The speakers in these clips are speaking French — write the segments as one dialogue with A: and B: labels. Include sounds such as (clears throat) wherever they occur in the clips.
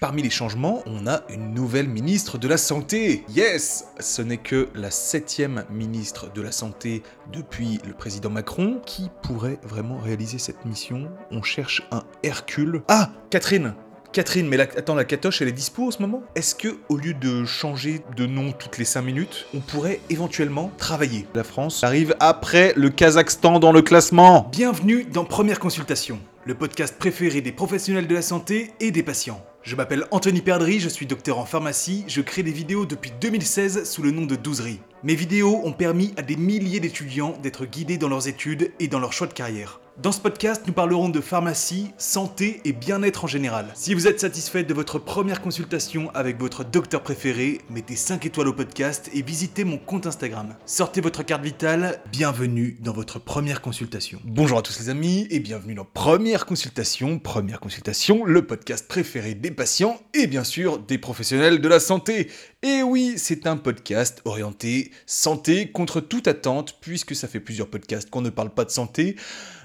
A: Parmi les changements, on a une nouvelle ministre de la Santé. Yes Ce n'est que la septième ministre de la Santé depuis le président Macron. Qui pourrait vraiment réaliser cette mission On cherche un Hercule. Ah Catherine Catherine, mais attends, la catoche, elle est dispo en ce moment? Est-ce que, au lieu de changer de nom toutes les 5 minutes, on pourrait éventuellement travailler? La France arrive après le Kazakhstan dans le classement Bienvenue dans Première Consultation, le podcast préféré des professionnels de la santé et des patients. Je m'appelle Anthony Perdry, je suis docteur en pharmacie, je crée des vidéos depuis 2016 sous le nom de Douzerie. Mes vidéos ont permis à des milliers d'étudiants d'être guidés dans leurs études et dans leur choix de carrière. Dans ce podcast, nous parlerons de pharmacie, santé et bien-être en général. Si vous êtes satisfait de votre première consultation avec votre docteur préféré, mettez 5 étoiles au podcast et visitez mon compte Instagram. Sortez votre carte vitale, bienvenue dans votre première consultation. Bonjour à tous les amis et bienvenue dans Première Consultation. Première Consultation, le podcast préféré des patients et bien sûr des professionnels de la santé. Et oui, c'est un podcast orienté santé contre toute attente puisque ça fait plusieurs podcasts qu'on ne parle pas de santé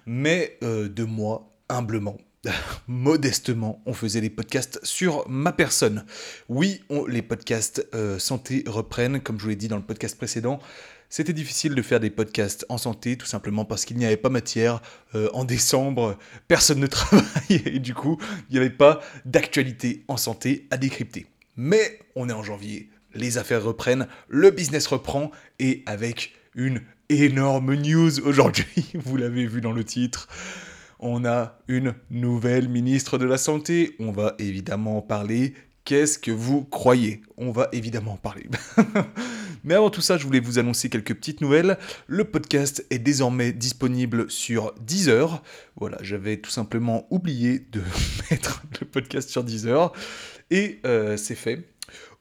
A: mais euh, de moi, humblement. (laughs) Modestement, on faisait des podcasts sur ma personne. Oui, les podcasts euh, santé reprennent, comme je vous l'ai dit dans le podcast précédent. C'était difficile de faire des podcasts en santé, tout simplement parce qu'il n'y avait pas matière. Euh, en décembre, personne ne (laughs) travaille et du coup, il n'y avait pas d'actualité en santé à décrypter. Mais on est en janvier, les affaires reprennent, le business reprend et avec une énorme news aujourd'hui, (laughs) vous l'avez vu dans le titre. On a une nouvelle ministre de la Santé. On va évidemment en parler. Qu'est-ce que vous croyez? On va évidemment en parler. (laughs) Mais avant tout ça, je voulais vous annoncer quelques petites nouvelles. Le podcast est désormais disponible sur Deezer. Voilà, j'avais tout simplement oublié de (laughs) mettre le podcast sur Deezer. Et euh, c'est fait.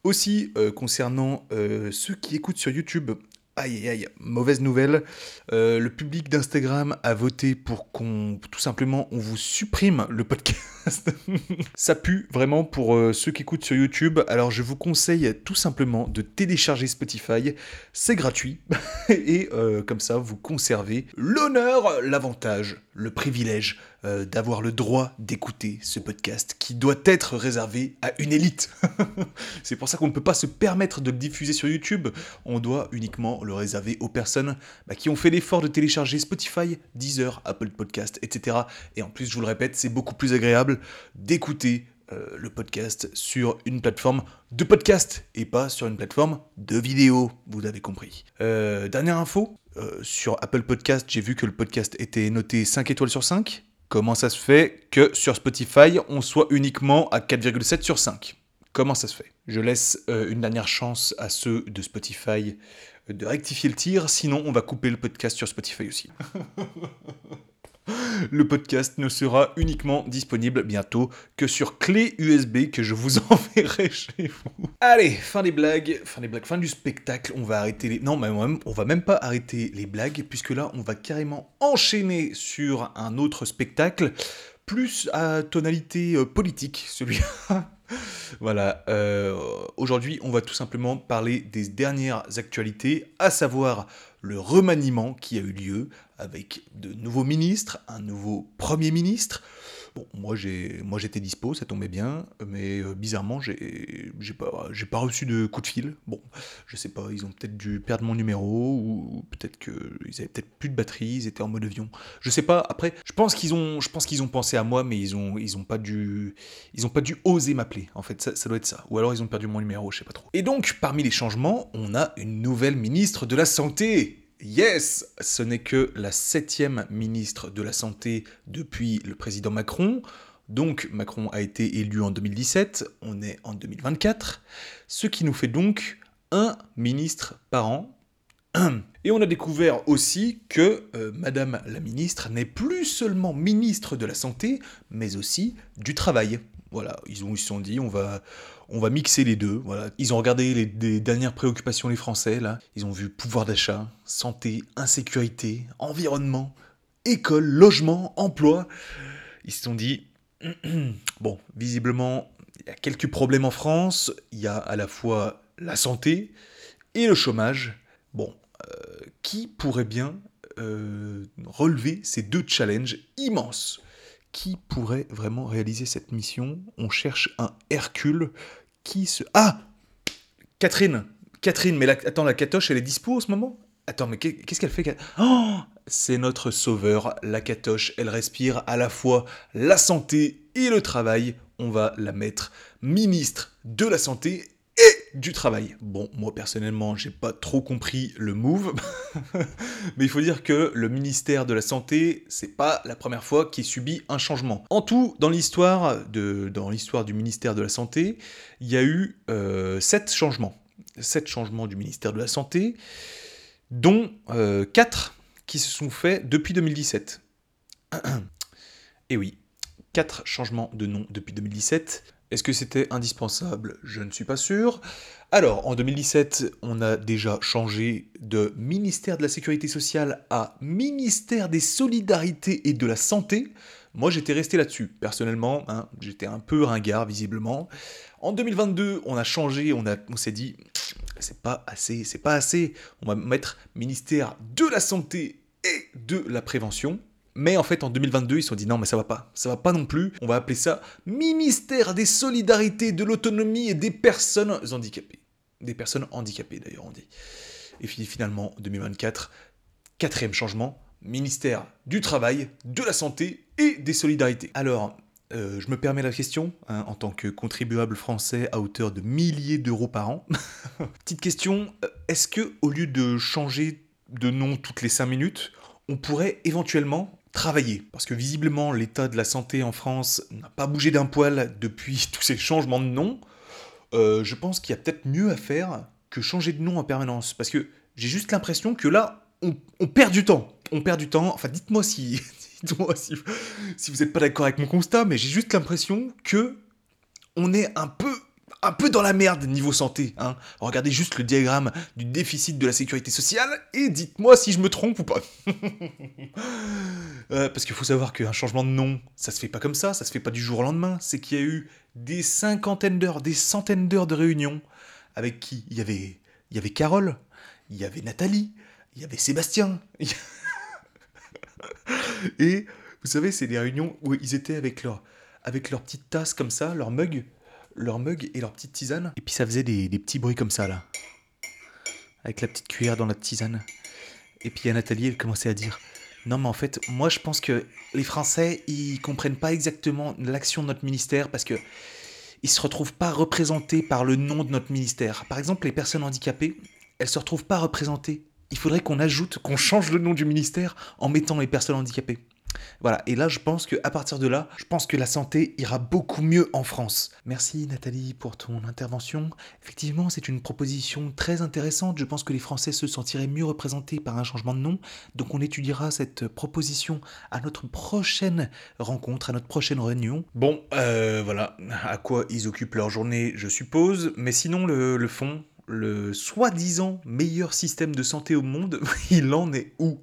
A: Aussi, euh, concernant euh, ceux qui écoutent sur YouTube, Aïe aïe mauvaise nouvelle. Euh, le public d'Instagram a voté pour qu'on, tout simplement, on vous supprime le podcast. (laughs) Ça pue vraiment pour euh, ceux qui écoutent sur YouTube. Alors je vous conseille tout simplement de télécharger Spotify. C'est gratuit. (laughs) Et euh, comme ça, vous conservez l'honneur, l'avantage, le privilège euh, d'avoir le droit d'écouter ce podcast qui doit être réservé à une élite. (laughs) c'est pour ça qu'on ne peut pas se permettre de le diffuser sur YouTube. On doit uniquement le réserver aux personnes bah, qui ont fait l'effort de télécharger Spotify, Deezer, Apple Podcast, etc. Et en plus, je vous le répète, c'est beaucoup plus agréable d'écouter euh, le podcast sur une plateforme de podcast et pas sur une plateforme de vidéo, vous avez compris. Euh, dernière info, sur Apple Podcast, j'ai vu que le podcast était noté 5 étoiles sur 5. Comment ça se fait que sur Spotify, on soit uniquement à 4,7 sur 5 Comment ça se fait? Je laisse euh, une dernière chance à ceux de Spotify euh, de rectifier le tir, sinon on va couper le podcast sur Spotify aussi. (laughs) Le podcast ne sera uniquement disponible bientôt que sur clé USB que je vous (laughs) enverrai chez vous. Allez, fin des blagues, fin des blagues, fin du spectacle. On va arrêter les. Non, mais on va même pas arrêter les blagues puisque là, on va carrément enchaîner sur un autre spectacle plus à tonalité euh, politique, celui-là. (laughs) voilà, euh, aujourd'hui on va tout simplement parler des dernières actualités, à savoir le remaniement qui a eu lieu avec de nouveaux ministres, un nouveau Premier ministre, Bon, moi, j'ai, moi j'étais dispo, ça tombait bien, mais euh, bizarrement, j'ai, j'ai, pas, j'ai pas reçu de coup de fil. Bon, je sais pas, ils ont peut-être dû perdre mon numéro, ou, peut-être qu'ils avaient peut-être plus de batterie, ils étaient en mode avion. Je sais pas, après, je pense qu'ils ont, je pense qu'ils ont pensé à moi, mais ils ont, ils ont pas dû, ils ont pas dû oser m'appeler, en fait, ça, ça doit être ça. Ou alors ils ont perdu mon numéro, je sais pas trop. Et donc, parmi les changements, on a une nouvelle ministre de la Santé Yes, ce n'est que la septième ministre de la Santé depuis le président Macron. Donc Macron a été élu en 2017, on est en 2024, ce qui nous fait donc un ministre par an. (clears throat) Et on a découvert aussi que euh, Madame la ministre n'est plus seulement ministre de la Santé, mais aussi du Travail. Voilà, ils, ont, se sont dit, on va, on va mixer les deux. Voilà. Ils ont regardé les, dernières préoccupations des Français, là. Ils ont vu pouvoir d'achat, santé, insécurité, environnement, école, logement, emploi. Ils se sont dit, (clears throat) bon, visiblement, il y a quelques problèmes en France. Il y a à la fois la santé et le chômage. Bon, euh, qui pourrait bien euh, relever ces deux challenges immenses? Qui pourrait vraiment réaliser cette mission? On cherche un Hercule qui se... Ah! Catherine. Catherine, mais la... attends, la catoche, elle est dispo en ce moment? Attends, mais qu'est-ce qu'elle fait Oh! C'est notre sauveur, la catoche. Elle respire à la fois la santé et le travail. On va la mettre ministre de la santé du travail. Bon, moi personnellement, j'ai pas trop compris le move, (laughs) mais il faut dire que le ministère de la Santé, c'est pas la première fois qu'il subit un changement. En tout, dans l'histoire du ministère de la Santé, il y a eu euh, sept changements. Sept changements du ministère de la Santé, dont euh, quatre qui se sont faits depuis 2017. (clears throat) et oui, quatre changements de nom depuis 2017. Est-ce que c'était indispensable? Je ne suis pas sûr. Alors, en 2017, on a déjà changé de ministère de la Sécurité sociale à ministère des Solidarités et de la Santé. Moi, j'étais resté là-dessus. Personnellement, hein, j'étais un peu ringard, visiblement. En 2022, on a changé, on, on s'est dit, c'est pas assez, c'est pas assez. On va mettre ministère de la Santé et de la Prévention. Mais en fait, en 2022, ils se sont dit non, mais ça va pas, ça va pas non plus. On va appeler ça Ministère des Solidarités, de l'Autonomie et des Personnes Handicapées. Des personnes handicapées, d'ailleurs, on dit. Et finalement, 2024, quatrième changement, ministère du Travail, de la Santé et des Solidarités. Alors, euh, je me permets la question, hein, en tant que contribuable français à hauteur de milliers d'euros par an. (laughs) Petite question, euh, est-ce que au lieu de changer de nom toutes les 5 minutes, on pourrait éventuellement travailler. Parce que visiblement, l'état de la santé en France n'a pas bougé d'un poil depuis (laughs) tous ces changements de nom. Euh, je pense qu'il y a peut-être mieux à faire que changer de nom en permanence. Parce que j'ai juste l'impression que là, on, perd du temps. On perd du temps. Enfin, dites-moi si, (laughs) dites-moi si, si vous n'êtes pas d'accord avec mon constat, mais j'ai juste l'impression que on est un peu un peu dans la merde niveau santé. Hein. Regardez juste le diagramme du déficit de la sécurité sociale et dites-moi si je me trompe ou pas. (laughs) Euh, parce qu'il faut savoir qu'un changement de nom, ça se fait pas comme ça, ça se fait pas du jour au lendemain. C'est qu'il y a eu des cinquantaines d'heures, des centaines d'heures de réunions avec qui il y avait, il y avait Carole, il y avait Nathalie, il y avait Sébastien. (laughs) et vous savez, c'est des réunions où ils étaient avec leur, avec leur petite tasse comme ça, leur mug, leur mug et leur petite tisane. Et puis ça faisait des, petits bruits comme ça, là. Avec la petite cuillère dans la tisane. Et puis à Nathalie, elle commençait à dire Non, mais en fait, moi je pense que les Français, ils comprennent pas exactement l'action de notre ministère parce que ils se retrouvent pas représentés par le nom de notre ministère. Par exemple, les personnes handicapées, elles se retrouvent pas représentées. Il faudrait qu'on ajoute, qu'on change le nom du ministère en mettant les personnes handicapées. Voilà, et là je pense que à partir de là, je pense que la santé ira beaucoup mieux en France. Merci Nathalie pour ton intervention. Effectivement, c'est une proposition très intéressante. Je pense que les Français se sentiraient mieux représentés par un changement de nom. Donc on étudiera cette proposition à notre prochaine rencontre, à notre prochaine réunion. Bon, euh, voilà, à quoi ils occupent leur journée, je suppose. Mais sinon, le fond, le soi-disant meilleur système de santé au monde, (laughs) il en est où?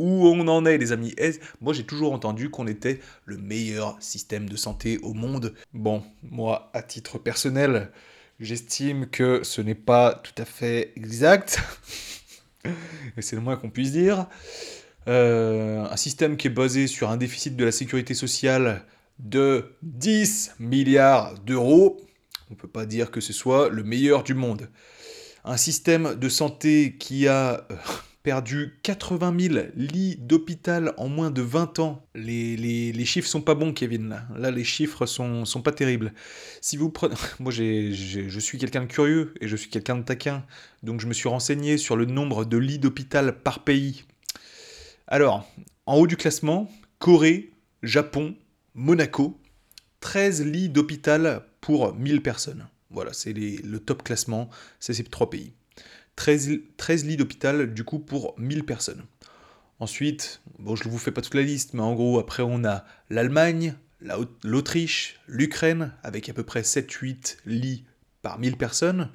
A: Où on en est, les amis. moi, j'ai toujours entendu qu'on était le meilleur système de santé au monde. Bon, moi, à titre personnel, j'estime que ce n'est pas tout à fait exact. (laughs) c'est le moins qu'on puisse dire. Euh, un système qui est basé sur un déficit de la sécurité sociale de 10 milliards d'euros, on ne peut pas dire que ce soit le meilleur du monde. Un système de santé qui a... Euh, perdu 80 000 lits d'hôpital en moins de 20 ans. Les, les, les, chiffres sont pas bons, Kevin. Là, les chiffres sont, sont pas terribles. Si vous prenez... (laughs) Moi, je suis quelqu'un de curieux et je suis quelqu'un de taquin. Donc, je me suis renseigné sur le nombre de lits d'hôpital par pays. Alors, en haut du classement, Corée, Japon, Monaco. 13 lits d'hôpital pour 1000 personnes. Voilà, c'est le top classement, c'est ces trois pays. 13, lits d'hôpital du coup pour 1000 personnes. Ensuite, bon, je ne vous fais pas toute la liste, mais en gros, après, on a l'Allemagne, l'Autriche, l'Ukraine, avec à peu près 7-8 lits par 1000 personnes.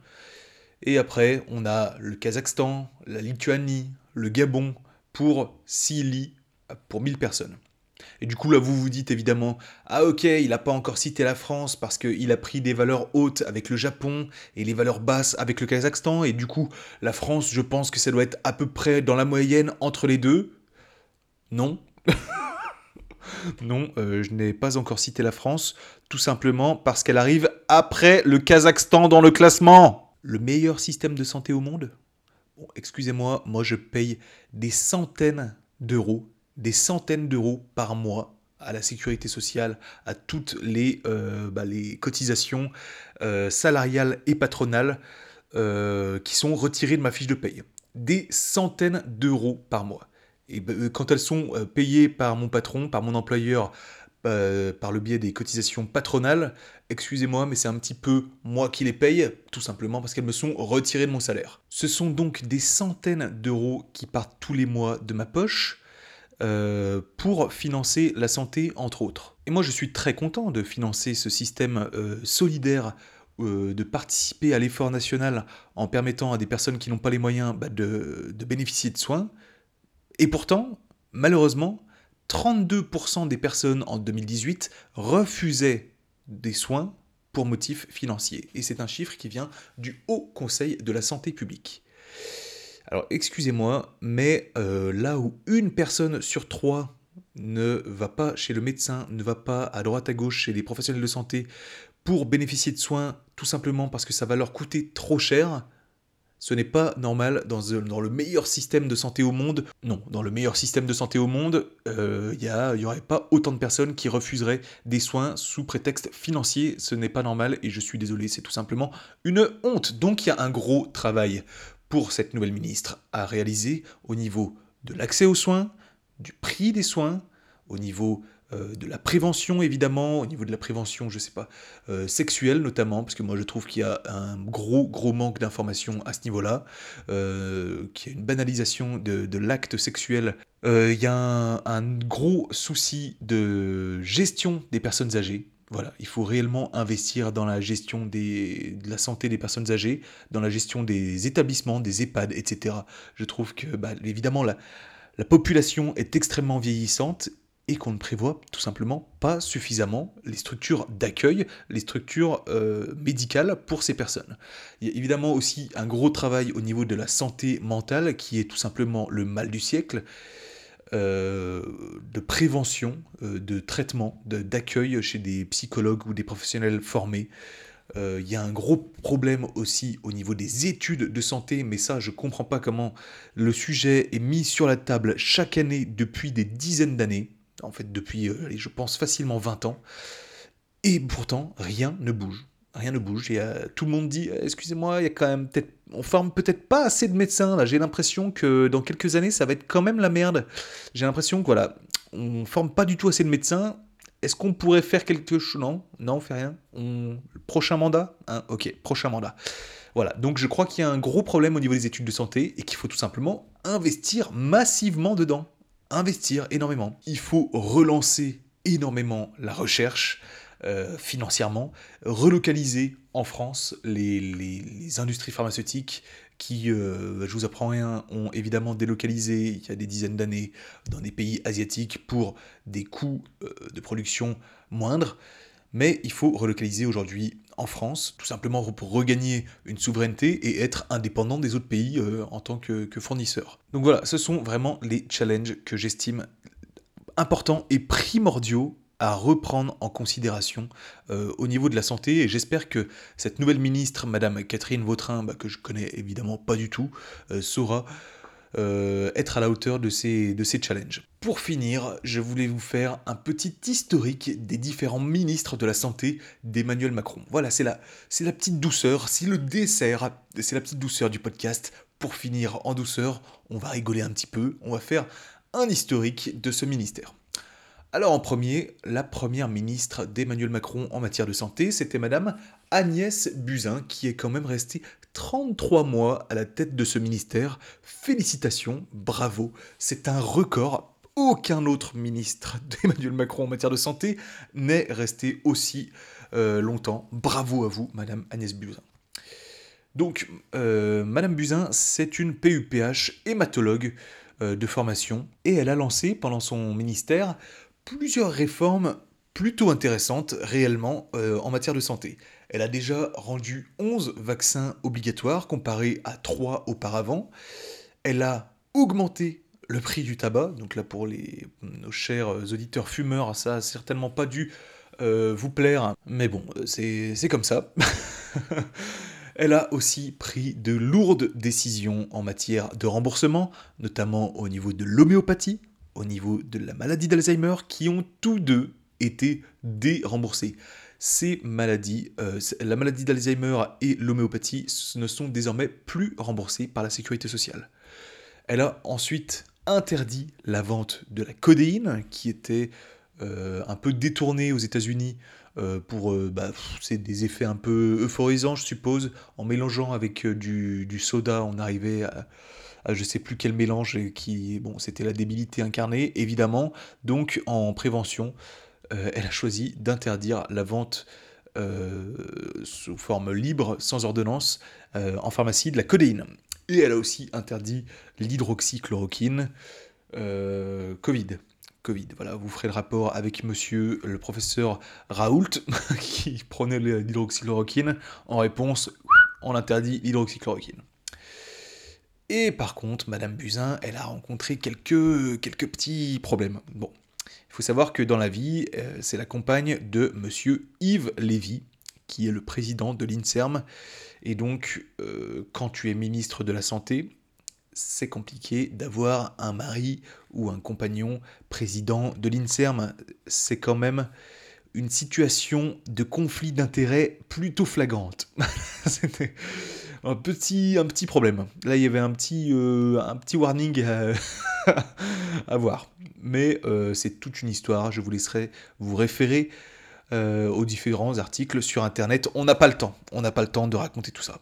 A: Et après, on a le Kazakhstan, la Lituanie, le Gabon, pour 6 lits pour 1000 personnes. Et du coup, là, vous vous dites évidemment, ah ok, il n'a pas encore cité la France parce qu'il a pris des valeurs hautes avec le Japon et les valeurs basses avec le Kazakhstan. Et du coup, la France, je pense que ça doit être à peu près dans la moyenne entre les deux. Non. (laughs) Non, euh, je n'ai pas encore cité la France, tout simplement parce qu'elle arrive après le Kazakhstan dans le classement. Le meilleur système de santé au monde? Bon, excusez-moi, moi je paye des centaines d'euros, des centaines d'euros par mois à la sécurité sociale, à toutes les, euh, bah, cotisations euh, salariales et patronales euh, qui sont retirées de ma fiche de paye. Des centaines d'euros par mois. Et bah, quand elles sont payées par mon patron, par mon employeur, par le biais des cotisations patronales, excusez-moi, mais c'est un petit peu moi qui les paye, tout simplement parce qu'elles me sont retirées de mon salaire. Ce sont donc des centaines d'euros qui partent tous les mois de ma poche, euh, pour financer la santé, entre autres. Et moi, je suis très content de financer ce système euh, solidaire, euh, de participer à l'effort national en permettant à des personnes qui n'ont pas les moyens bah, de, de, bénéficier de soins. Et pourtant, malheureusement, 32% des personnes en 2018 refusaient des soins pour motifs financiers. Et c'est un chiffre qui vient du Haut Conseil de la Santé publique. Alors excusez-moi, mais euh, là où une personne sur trois ne va pas chez le médecin, ne va pas à droite à gauche chez les professionnels de santé pour bénéficier de soins, tout simplement parce que ça va leur coûter trop cher, ce n'est pas normal dans, dans, le meilleur système de santé au monde. Non, dans le meilleur système de santé au monde, il euh, n'y aurait pas autant de personnes qui refuseraient des soins sous prétexte financier. Ce n'est pas normal et je suis désolé, c'est tout simplement une honte. Donc il y a un gros travail pour cette nouvelle ministre à réaliser au niveau de l'accès aux soins, du prix des soins, au niveau euh, de la prévention évidemment, au niveau de la prévention, je sais pas, euh, sexuelle notamment, parce que moi je trouve qu'il y a un gros gros manque d'informations à ce niveau-là, euh, qu'il y a une banalisation de, l'acte sexuel, il y a un, gros souci de gestion des personnes âgées, voilà, il faut réellement investir dans la gestion de la santé des personnes âgées, dans la gestion des établissements, des EHPAD, etc. Je trouve que, bah, évidemment, la, la population est extrêmement vieillissante et qu'on ne prévoit tout simplement pas suffisamment les structures d'accueil, les structures euh, médicales pour ces personnes. Il y a évidemment aussi un gros travail au niveau de la santé mentale qui est tout simplement le mal du siècle. Euh, de prévention, euh, de traitement, d'accueil chez des psychologues ou des professionnels formés. Euh, il y a un gros problème aussi au niveau des études de santé, mais ça, je ne comprends pas comment le sujet est mis sur la table chaque année depuis des dizaines d'années, en fait depuis, je pense, facilement 20 ans, et pourtant, rien ne bouge rien ne bouge. Tout le monde dit, excusez-moi, il y a quand même peut-être, on forme peut-être pas assez de médecins. Là, j'ai l'impression que dans quelques années, ça va être quand même la merde. J'ai l'impression que voilà, on forme pas du tout assez de médecins. Est-ce qu'on pourrait faire quelque chose Non, non, on fait rien. Prochain mandat hein Ok, prochain mandat. Voilà, donc je crois qu'il y a un gros problème au niveau des études de santé et qu'il faut tout simplement investir massivement dedans. Investir énormément. Il faut relancer énormément la recherche, euh, financièrement, relocaliser en France les, industries pharmaceutiques qui, euh, je vous apprends rien, ont évidemment délocalisé il y a des dizaines d'années dans des pays asiatiques pour des coûts euh, de production moindres. Mais il faut relocaliser aujourd'hui en France, tout simplement pour regagner une souveraineté et être indépendant des autres pays en tant que, que fournisseur. Donc voilà, ce sont vraiment les challenges que j'estime importants et primordiaux à reprendre en considération euh, au niveau de la santé et j'espère que cette nouvelle ministre, Madame Catherine Vautrin, bah, que je connais évidemment pas du tout, euh, saura euh, être à la hauteur de ces, de ces challenges. Pour finir, je voulais vous faire un petit historique des différents ministres de la santé d'Emmanuel Macron. Voilà, c'est la, c'est la petite douceur, c'est le dessert, c'est la petite douceur du podcast. Pour finir en douceur, on va rigoler un petit peu, on va faire un historique de ce ministère. Alors en premier, la première ministre d'Emmanuel Macron en matière de santé, c'était Madame Agnès Buzyn, qui est quand même restée 33 mois à la tête de ce ministère. Félicitations, bravo, c'est un record. Aucun autre ministre (laughs) d'Emmanuel Macron en matière de santé n'est resté aussi euh, longtemps. Bravo à vous, Madame Agnès Buzyn. Donc, euh, Madame Buzyn, c'est une PUPH hématologue euh, de formation et elle a lancé pendant son ministère plusieurs réformes plutôt intéressantes réellement euh, en matière de santé. Elle a déjà rendu 11 vaccins obligatoires comparé à 3 auparavant. Elle a augmenté le prix du tabac. Donc là, pour les, nos chers auditeurs fumeurs, ça a certainement pas dû vous plaire. Mais bon, c'est comme ça. (laughs) Elle a aussi pris de lourdes décisions en matière de remboursement, notamment au niveau de l'homéopathie, au niveau de la maladie d'Alzheimer, qui ont tous deux été déremboursés. Ces maladies, euh, la maladie d'Alzheimer et l'homéopathie, ne sont désormais plus remboursées par la sécurité sociale. Elle a ensuite interdit la vente de la codéine, qui était euh, un peu détournée aux États-Unis euh, pour bah, des effets un peu euphorisants, je suppose. En mélangeant avec du, soda, on arrivait à, je sais plus quel mélange qui bon, c'était la débilité incarnée évidemment. Donc en prévention, elle a choisi d'interdire la vente sous forme libre, sans ordonnance, en pharmacie de la codéine. Et elle a aussi interdit l'hydroxychloroquine Covid. Covid. Voilà, vous ferez le rapport avec monsieur le professeur Raoult, (laughs) qui prenait l'hydroxychloroquine. En réponse, on interdit l'hydroxychloroquine. Et par contre, Madame Buzyn, elle a rencontré quelques, quelques petits problèmes. Bon, il faut savoir que dans la vie, euh, c'est la compagne de monsieur Yves Lévy, qui est le président de l'INSERM. Et donc, euh, quand tu es ministre de la Santé, c'est compliqué d'avoir un mari ou un compagnon président de l'INSERM. C'est quand même une situation de conflit d'intérêts plutôt flagrante. (laughs) Un petit, problème. Là, il y avait un petit, euh, warning (laughs) à, voir. Mais euh, c'est toute une histoire. Je vous laisserai vous référer euh, aux différents articles sur Internet. On n'a pas le temps. On n'a pas le temps de raconter tout ça.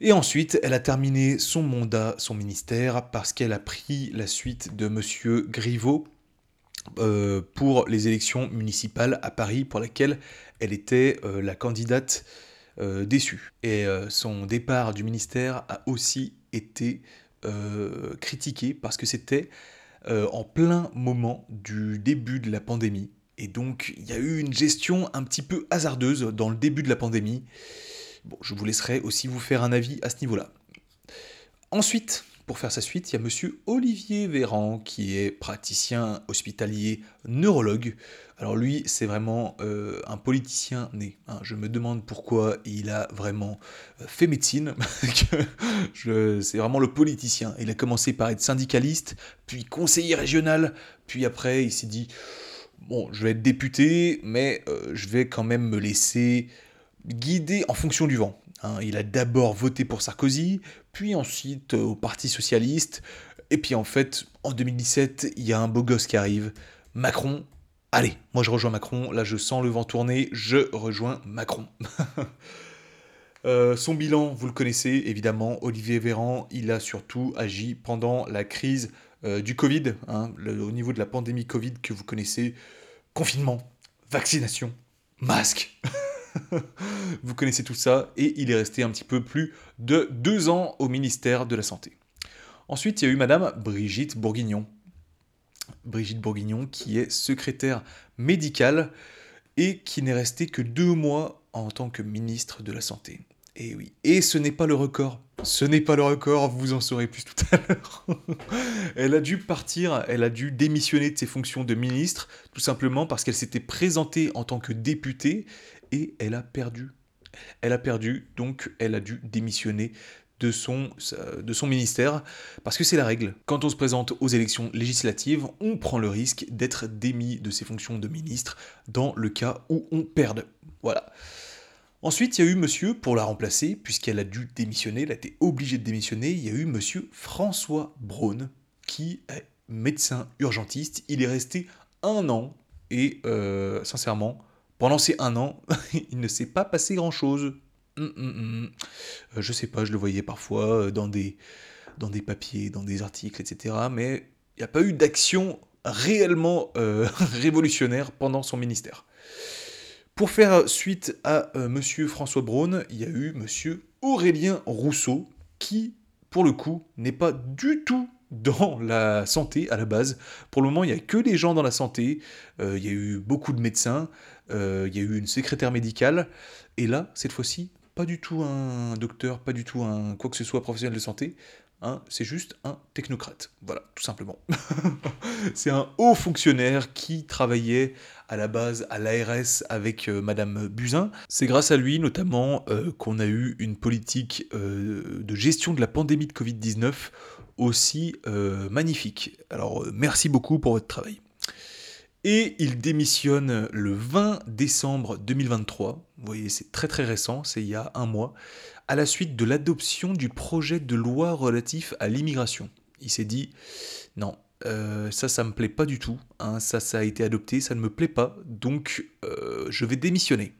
A: Et ensuite, elle a terminé son mandat, son ministère, parce qu'elle a pris la suite de M. Griveaux pour les élections municipales à Paris, pour lesquelles elle était la candidate euh, déçue. Et son départ du ministère a aussi été critiqué parce que c'était en plein moment du début de la pandémie. Et donc, il y a eu une gestion un petit peu hasardeuse dans le début de la pandémie. Bon, je vous laisserai aussi vous faire un avis à ce niveau-là. Ensuite, pour faire sa suite, il y a monsieur Olivier Véran, qui est praticien hospitalier neurologue. Alors lui, c'est vraiment euh, un politicien né. Hein. Je me demande pourquoi il a vraiment euh, fait médecine. (laughs) c'est vraiment le politicien. Il a commencé par être syndicaliste, puis conseiller régional, puis après il s'est dit, bon, je vais être député, mais euh, je vais quand même me laisser guidé en fonction du vent. Hein. il a d'abord voté pour Sarkozy, puis ensuite euh, au Parti Socialiste, et puis en fait, en 2017, il y a un beau gosse qui arrive, Macron. Allez, moi je rejoins Macron, là je sens le vent tourner, je rejoins Macron. (laughs) Euh, son bilan, vous le connaissez évidemment, Olivier Véran, il a surtout agi pendant la crise euh, du Covid, hein, au niveau de la pandémie Covid que vous connaissez, confinement, vaccination, masque. (laughs) (laughs) Vous connaissez tout ça, et il est resté un petit peu plus de deux ans au ministère de la Santé. Ensuite, il y a eu Madame Brigitte Bourguignon. Brigitte Bourguignon, qui est secrétaire médicale et qui n'est restée que deux mois en tant que ministre de la Santé. Et oui, et ce n'est pas le record. Ce n'est pas le record, vous en saurez plus tout à l'heure. (laughs) elle a dû partir, elle a dû démissionner de ses fonctions de ministre, tout simplement parce qu'elle s'était présentée en tant que députée et elle a perdu. Elle a perdu, donc elle a dû démissionner de son, de son ministère, parce que c'est la règle. Quand on se présente aux élections législatives, on prend le risque d'être démis de ses fonctions de ministre dans le cas où on perde. Voilà. Ensuite, il y a eu monsieur, pour la remplacer, puisqu'elle a dû démissionner, elle a été obligée de démissionner, il y a eu monsieur François Braun, qui est médecin urgentiste. Il est resté un an, et euh, sincèrement, pendant ces un an, (laughs) il ne s'est pas passé grand-chose. Hum, hum. Euh, je sais pas, je le voyais parfois euh, dans des, dans des papiers, dans des articles, etc. Mais il n'y a pas eu d'action réellement euh, (laughs) révolutionnaire pendant son ministère. Pour faire suite à Monsieur François Braun, il y a eu Monsieur Aurélien Rousseau, qui, pour le coup, n'est pas du tout dans la santé à la base. Pour le moment, il n'y a que des gens dans la santé. il y a eu beaucoup de médecins. Euh, il y a eu une secrétaire médicale, et là, cette fois-ci, pas du tout un docteur, pas du tout un quoi que ce soit professionnel de santé, Hein, c'est juste un technocrate. Voilà, tout simplement. (laughs) c'est un haut fonctionnaire qui travaillait à la base à l'ARS avec euh, Madame Buzyn. C'est grâce à lui notamment euh, qu'on a eu une politique euh, de gestion de la pandémie de Covid-19 aussi magnifique. Alors merci beaucoup pour votre travail. Et il démissionne le 20 décembre 2023. Vous voyez, c'est très très récent, c'est il y a un mois à la suite de l'adoption du projet de loi relatif à l'immigration. Il s'est dit non, euh, ça, ça me plaît pas du tout. Hein, ça, ça a été adopté, ça ne me plaît pas, donc euh, je vais démissionner.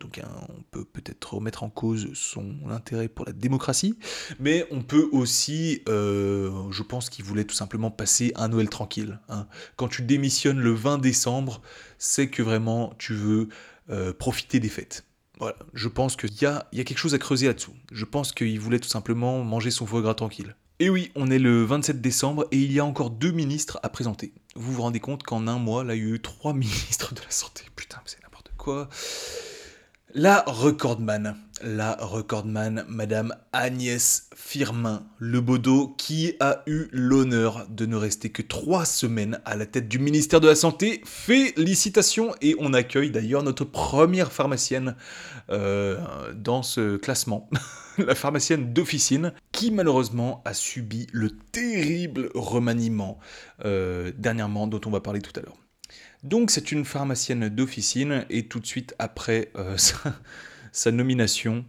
A: Donc hein, on peut peut-être remettre en cause son intérêt pour la démocratie, mais on peut aussi, euh, je pense qu'il voulait tout simplement passer un Noël tranquille. Hein. Quand tu démissionnes le 20 décembre, c'est que vraiment tu veux profiter des fêtes. Voilà, je pense qu'il y a, y a quelque chose à creuser là-dessous. Je pense qu'il voulait tout simplement manger son foie gras tranquille. Et oui, on est le 27 décembre et il y a encore deux ministres à présenter. Vous vous rendez compte qu'en un mois, là, il y a eu trois (laughs) ministres de la santé. Putain, c'est n'importe quoi. La recordman, la recordman, Madame Agnès Firmin Lebaudot, qui a eu l'honneur de ne rester que trois semaines à la tête du ministère de la Santé. Félicitations et on accueille d'ailleurs notre première pharmacienne euh, dans ce classement, (laughs) la pharmacienne d'officine, qui malheureusement a subi le terrible remaniement euh, dernièrement dont on va parler tout à l'heure. Donc c'est une pharmacienne d'officine et tout de suite après euh, (laughs) sa, nomination,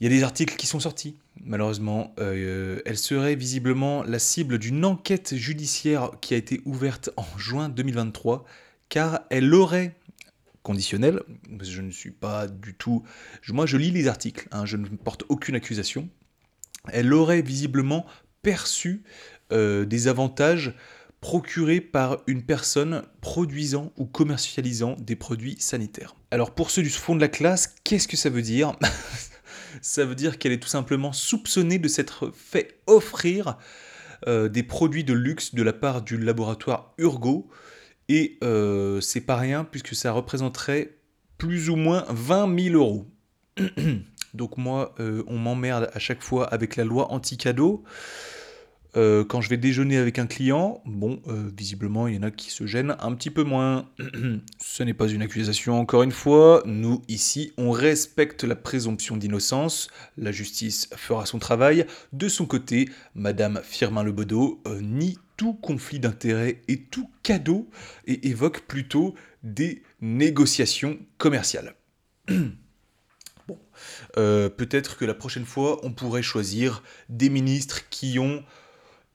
A: il y a des articles qui sont sortis. Malheureusement, euh, elle serait visiblement la cible d'une enquête judiciaire qui a été ouverte en juin 2023, car elle aurait conditionnel, je ne suis pas du tout... Moi je lis les articles, hein, je ne porte aucune accusation, elle aurait visiblement perçu euh, des avantages procuré par une personne produisant ou commercialisant des produits sanitaires. Alors pour ceux du fond de la classe, qu'est-ce que ça veut dire? (laughs) Ça veut dire qu'elle est tout simplement soupçonnée de s'être fait offrir euh, des produits de luxe de la part du laboratoire Urgo. Et euh, c'est pas rien puisque ça représenterait plus ou moins 20 000 euros. (clears throat) Donc moi, euh, on m'emmerde à chaque fois avec la loi anti-cadeau. Euh, quand je vais déjeuner avec un client, bon, euh, visiblement, il y en a qui se gênent un petit peu moins. (clears throat) Ce n'est pas une accusation, encore une fois. Nous, ici, on respecte la présomption d'innocence. La justice fera son travail. De son côté, Madame Firmin Lebaudot euh, nie tout conflit d'intérêts et tout cadeau et évoque plutôt des négociations commerciales. (clears throat) bon, peut-être que la prochaine fois, on pourrait choisir des ministres qui ont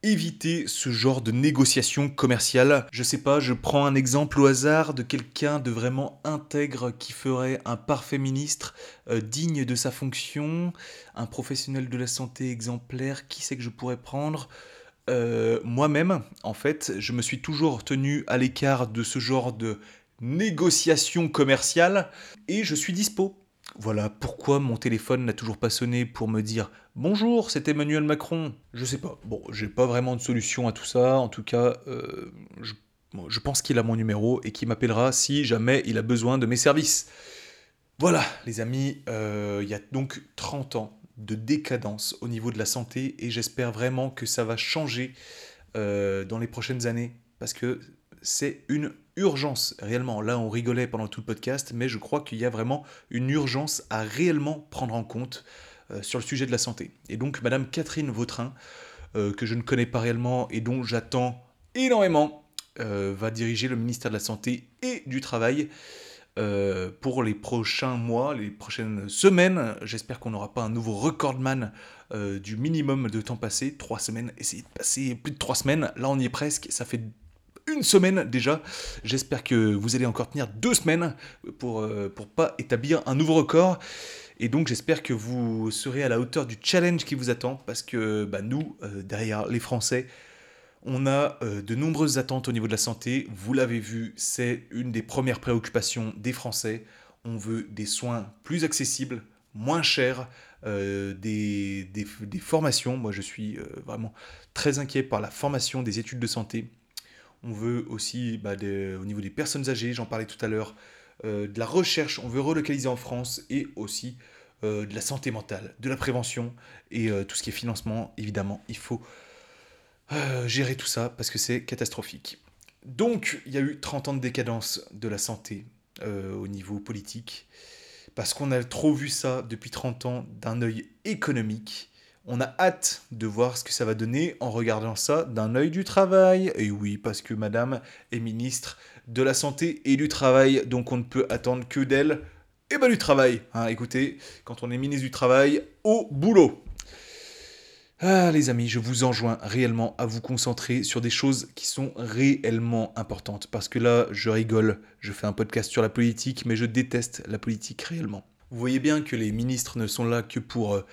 A: éviter ce genre de négociation commerciale. Je sais pas, je prends un exemple au hasard de quelqu'un de vraiment intègre qui ferait un parfait ministre, euh, digne de sa fonction, un professionnel de la santé exemplaire, qui c'est que je pourrais prendre? Euh, Moi-même, en fait, je me suis toujours tenu à l'écart de ce genre de négociation commerciale et je suis dispo voilà pourquoi mon téléphone n'a toujours pas sonné pour me dire Bonjour, c'est Emmanuel Macron. Je sais pas. Bon, j'ai pas vraiment de solution à tout ça. En tout cas, euh, je, pense qu'il a mon numéro et qu'il m'appellera si jamais il a besoin de mes services. Voilà, les amis, euh, il y a donc 30 ans de décadence au niveau de la santé et j'espère vraiment que ça va changer euh, dans les prochaines années parce que c'est une urgence, réellement. Là, on rigolait pendant tout le podcast, mais je crois qu'il y a vraiment une urgence à réellement prendre en compte sur le sujet de la santé. Et donc, Madame Catherine Vautrin, euh, que je ne connais pas réellement et dont j'attends énormément, euh, va diriger le ministère de la Santé et du Travail. pour les prochains mois, les prochaines semaines. J'espère qu'on n'aura pas un nouveau recordman du minimum de temps passé. Trois semaines, essayer de passer plus de trois semaines. Là, on y est presque. Ça fait une semaine déjà. J'espère que vous allez encore tenir deux semaines pour, euh, pas établir un nouveau record. Et donc j'espère que vous serez à la hauteur du challenge qui vous attend parce que bah, nous, euh, derrière les Français, on a euh, de nombreuses attentes au niveau de la santé. Vous l'avez vu, c'est une des premières préoccupations des Français. On veut des soins plus accessibles, moins chers, des, des, des, formations. Moi, je suis vraiment très inquiet par la formation des études de santé. On veut aussi, bah, au niveau des personnes âgées, j'en parlais tout à l'heure, euh, de la recherche, on veut relocaliser en France et aussi euh, de la santé mentale, de la prévention et euh, tout ce qui est financement, évidemment, il faut euh, gérer tout ça parce que c'est catastrophique. Donc, il y a eu 30 ans de décadence de la santé au niveau politique, parce qu'on a trop vu ça depuis 30 ans d'un œil économique. On a hâte de voir ce que ça va donner en regardant ça d'un œil du travail. Et oui, parce que Madame est ministre de la Santé et du Travail, donc on ne peut attendre que d'elle et ben du travail. Hein, écoutez, quand on est ministre du Travail, au boulot. Ah les amis, je vous enjoins réellement à vous concentrer sur des choses qui sont réellement importantes. Parce que là, je rigole, je fais un podcast sur la politique, mais je déteste la politique réellement. Vous voyez bien que les ministres ne sont là que pour euh,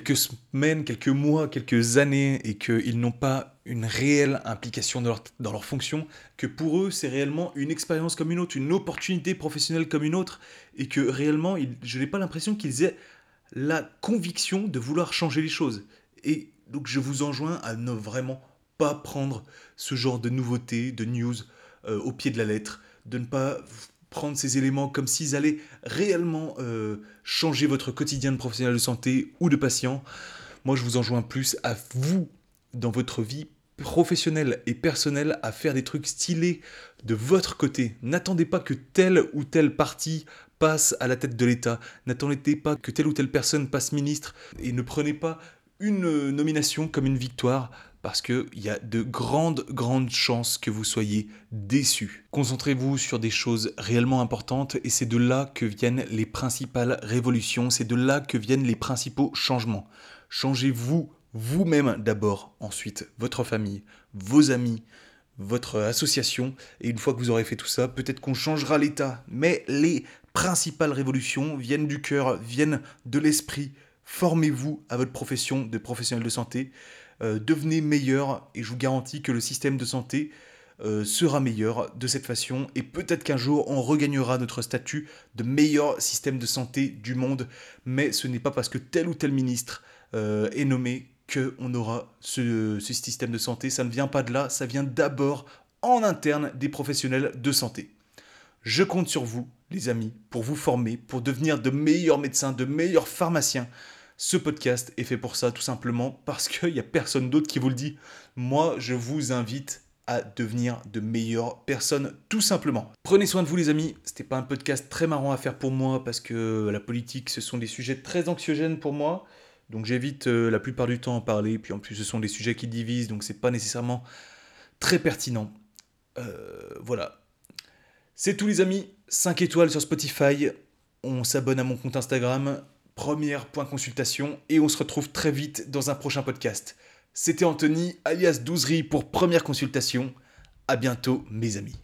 A: quelques semaines, quelques mois, quelques années, et qu'ils n'ont pas une réelle implication dans leur, dans leur fonction, que pour eux c'est réellement une expérience comme une autre, une opportunité professionnelle comme une autre, et que réellement je n'ai pas l'impression qu'ils aient la conviction de vouloir changer les choses. Et donc je vous enjoins à ne vraiment pas prendre ce genre de nouveautés, de news euh, au pied de la lettre, de ne pas prendre ces éléments comme s'ils allaient réellement euh, changer votre quotidien de professionnel de santé ou de patient. Moi, je vous enjoins plus à vous, dans votre vie professionnelle et personnelle, à faire des trucs stylés de votre côté. N'attendez pas que telle ou telle partie passe à la tête de l'État. N'attendez pas que telle ou telle personne passe ministre. Et ne prenez pas une nomination comme une victoire parce qu'il y a de grandes, grandes chances que vous soyez déçus. Concentrez-vous sur des choses réellement importantes et c'est de là que viennent les principales révolutions, c'est de là que viennent les principaux changements. Changez-vous vous-même d'abord, ensuite votre famille, vos amis, votre association, et une fois que vous aurez fait tout ça, peut-être qu'on changera l'État. Mais les principales révolutions viennent du cœur, viennent de l'esprit. Formez-vous à votre profession de professionnel de santé. Euh, devenez meilleur et je vous garantis que le système de santé euh, sera meilleur de cette façon et peut-être qu'un jour on regagnera notre statut de meilleur système de santé du monde, mais ce n'est pas parce que tel ou tel ministre euh, est nommé qu'on aura ce, ce système de santé, ça ne vient pas de là, ça vient d'abord en interne des professionnels de santé. Je compte sur vous, les amis, pour vous former, pour devenir de meilleurs médecins, de meilleurs pharmaciens, ce podcast est fait pour ça, tout simplement parce qu'il n'y a personne d'autre qui vous le dit. Moi, je vous invite à devenir de meilleures personnes, tout simplement. Prenez soin de vous, les amis. C'était pas un podcast très marrant à faire pour moi parce que la politique, ce sont des sujets très anxiogènes pour moi. Donc j'évite euh, la plupart du temps à en parler. Puis en plus, ce sont des sujets qui divisent, donc c'est pas nécessairement très pertinent. Euh, voilà. C'est tout, les amis. 5 étoiles sur Spotify. On s'abonne à mon compte Instagram première point consultation et on se retrouve très vite dans un prochain podcast. C'était Anthony alias Douzerie pour première consultation. À bientôt mes amis.